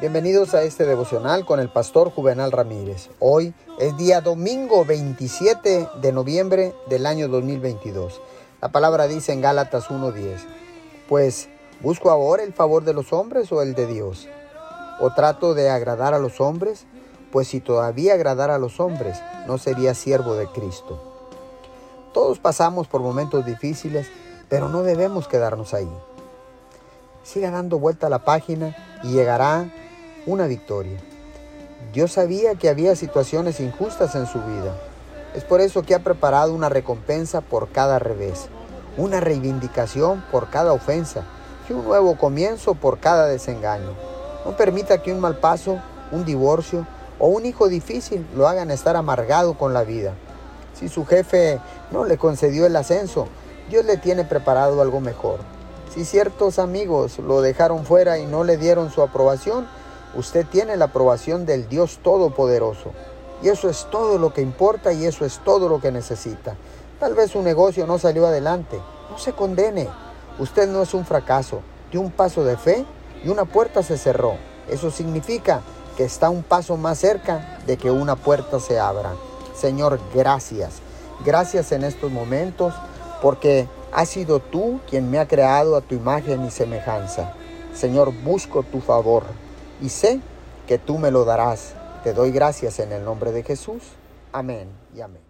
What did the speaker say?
Bienvenidos a este devocional con el pastor Juvenal Ramírez. Hoy es día domingo 27 de noviembre del año 2022. La palabra dice en Gálatas 1:10, pues ¿busco ahora el favor de los hombres o el de Dios? ¿O trato de agradar a los hombres? Pues si todavía agradara a los hombres, no sería siervo de Cristo. Todos pasamos por momentos difíciles, pero no debemos quedarnos ahí. Siga dando vuelta a la página y llegará una victoria. Dios sabía que había situaciones injustas en su vida. Es por eso que ha preparado una recompensa por cada revés, una reivindicación por cada ofensa y un nuevo comienzo por cada desengaño. No permita que un mal paso, un divorcio o un hijo difícil lo hagan estar amargado con la vida. Si su jefe no le concedió el ascenso, Dios le tiene preparado algo mejor. Si ciertos amigos lo dejaron fuera y no le dieron su aprobación, Usted tiene la aprobación del Dios Todopoderoso. Y eso es todo lo que importa y eso es todo lo que necesita. Tal vez su negocio no salió adelante. No se condene. Usted no es un fracaso. Dio un paso de fe y una puerta se cerró. Eso significa que está un paso más cerca de que una puerta se abra. Señor, gracias. Gracias en estos momentos porque has sido tú quien me ha creado a tu imagen y semejanza. Señor, busco tu favor y sé que tú me lo darás. Te doy gracias en el nombre de Jesús. Amén y amén.